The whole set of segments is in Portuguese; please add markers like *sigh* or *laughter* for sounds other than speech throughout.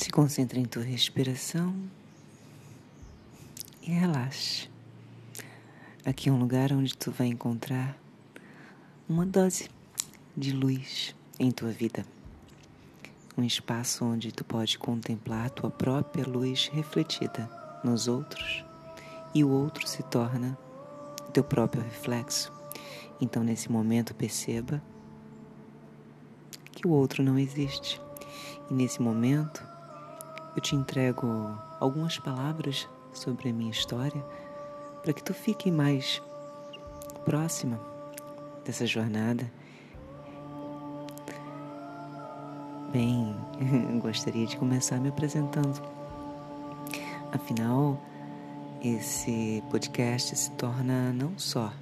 Se concentre em tua respiração e relaxe. Aqui é um lugar onde tu vai encontrar uma dose de luz em tua vida. Um espaço onde tu pode contemplar tua própria luz refletida nos outros e o outro se torna teu próprio reflexo. Então, nesse momento, perceba que o outro não existe. E nesse momento, eu te entrego algumas palavras sobre a minha história para que tu fique mais próxima dessa jornada. Bem, *laughs* gostaria de começar me apresentando. Afinal, esse podcast se torna não só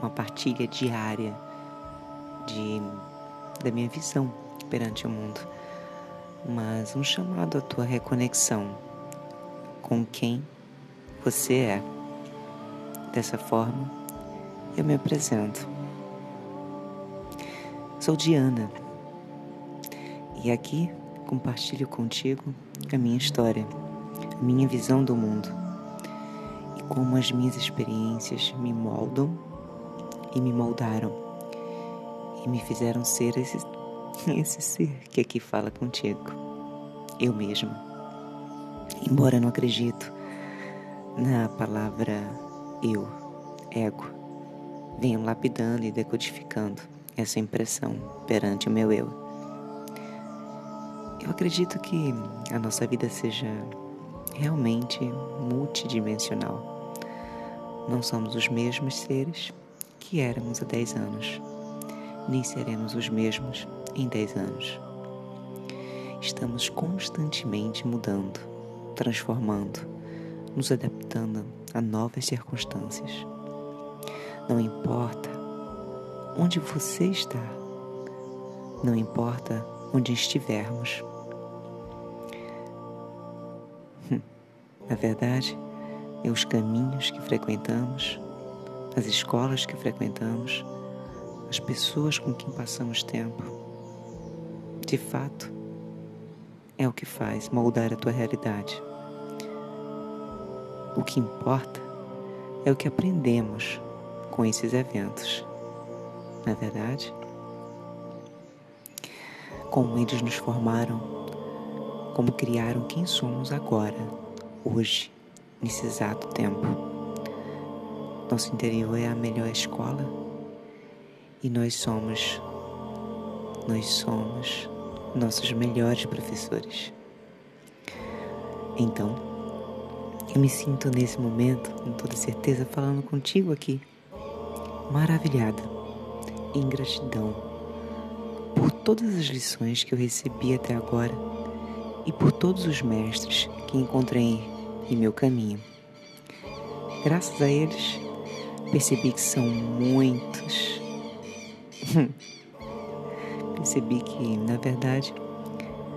uma partilha diária de, da minha visão perante o mundo, mas um chamado à tua reconexão com quem você é. Dessa forma, eu me apresento. Sou Diana e aqui compartilho contigo a minha história, a minha visão do mundo e como as minhas experiências me moldam e me moldaram e me fizeram ser esse, *laughs* esse ser que aqui fala contigo, eu mesma. Embora não acredito na palavra eu, ego, venho lapidando e decodificando essa impressão perante o meu eu. Eu acredito que a nossa vida seja realmente multidimensional. Não somos os mesmos seres que éramos há 10 anos, nem seremos os mesmos em 10 anos. Estamos constantemente mudando, transformando, nos adaptando a novas circunstâncias. Não importa onde você está, não importa onde estivermos. Na verdade, é os caminhos que frequentamos, as escolas que frequentamos, as pessoas com quem passamos tempo. De fato, é o que faz moldar a tua realidade. O que importa é o que aprendemos com esses eventos. Na é verdade, como eles nos formaram, como criaram quem somos agora hoje, nesse exato tempo. Nosso interior é a melhor escola e nós somos, nós somos nossos melhores professores. Então, eu me sinto nesse momento, com toda certeza, falando contigo aqui, maravilhada, em gratidão por todas as lições que eu recebi até agora e por todos os mestres que encontrei em meu caminho. Graças a eles, percebi que são muitos. *laughs* percebi que, na verdade,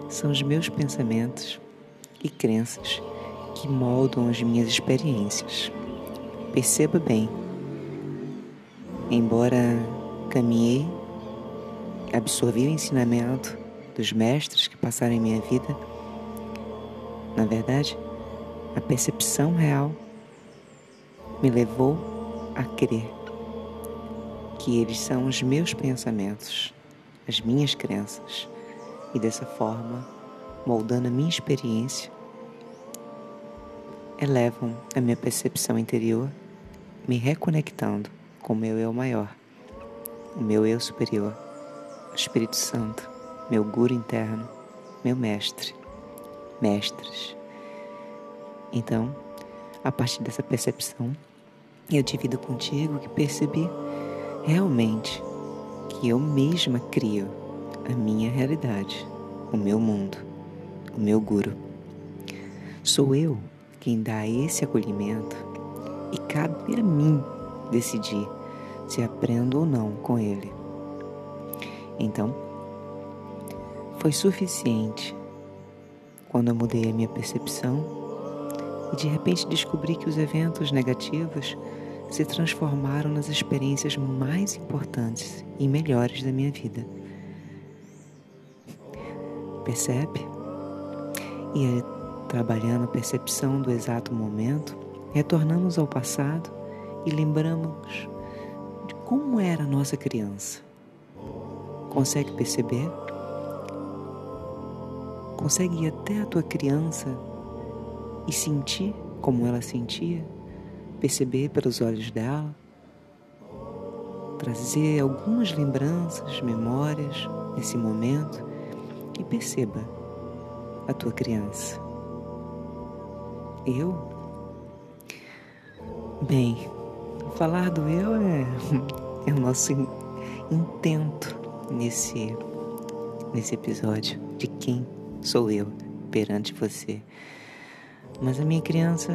são os meus pensamentos e crenças que moldam as minhas experiências. Perceba bem, embora caminhei, absorvi o ensinamento dos mestres que passaram em minha vida, na verdade, a percepção real me levou a crer que eles são os meus pensamentos, as minhas crenças, e dessa forma, moldando a minha experiência, elevam a minha percepção interior, me reconectando com o meu eu maior, o meu eu superior, o Espírito Santo, meu guru interno, meu mestre mestres. Então, a partir dessa percepção, eu divido contigo que percebi realmente que eu mesma crio a minha realidade, o meu mundo, o meu guru. Sou eu quem dá esse acolhimento e cabe a mim decidir se aprendo ou não com ele. Então, foi suficiente quando eu mudei a minha percepção e de repente descobri que os eventos negativos se transformaram nas experiências mais importantes e melhores da minha vida. Percebe? E trabalhando a percepção do exato momento, retornamos ao passado e lembramos de como era a nossa criança. Consegue perceber? Consegue ir até a tua criança e sentir como ela sentia? Perceber pelos olhos dela? Trazer algumas lembranças, memórias nesse momento e perceba a tua criança. Eu? Bem, falar do eu é, *laughs* é o nosso intento nesse, nesse episódio de quem sou eu perante você. Mas a minha criança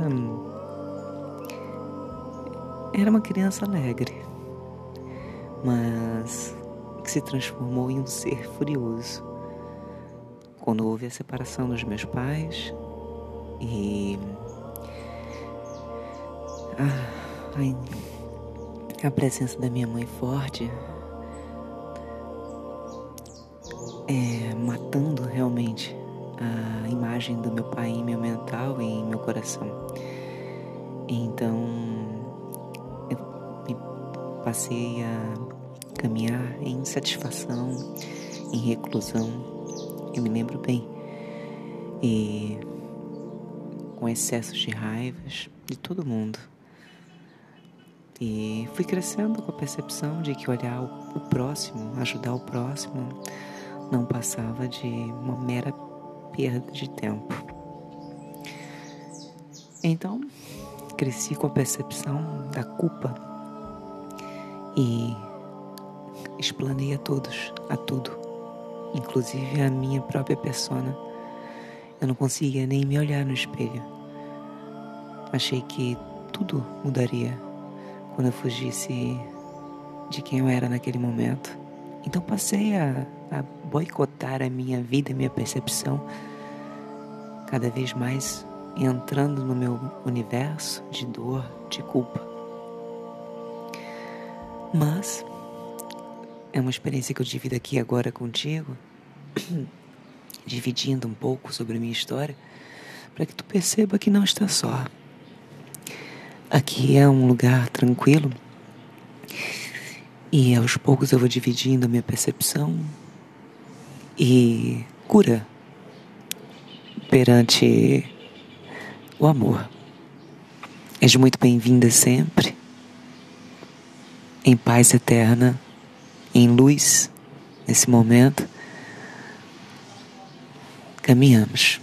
era uma criança alegre, mas que se transformou em um ser furioso quando houve a separação dos meus pais e a, a presença da minha mãe forte é, matando realmente a imagem do meu pai em meu mental e em meu coração. Então passei a caminhar em insatisfação, em reclusão. Eu me lembro bem. E com excessos de raivas de todo mundo. E fui crescendo com a percepção de que olhar o próximo, ajudar o próximo, não passava de uma mera perda de tempo. Então, cresci com a percepção da culpa e explanei a todos, a tudo, inclusive a minha própria persona. Eu não conseguia nem me olhar no espelho. Achei que tudo mudaria quando eu fugisse de quem eu era naquele momento. Então passei a, a boicotar a minha vida, a minha percepção, cada vez mais entrando no meu universo de dor, de culpa. Mas é uma experiência que eu divido aqui agora contigo, *clears throat* dividindo um pouco sobre a minha história, para que tu perceba que não está só. Aqui é um lugar tranquilo e aos poucos eu vou dividindo a minha percepção e cura perante o amor. És muito bem-vinda sempre, em paz eterna, em luz, nesse momento. Caminhamos.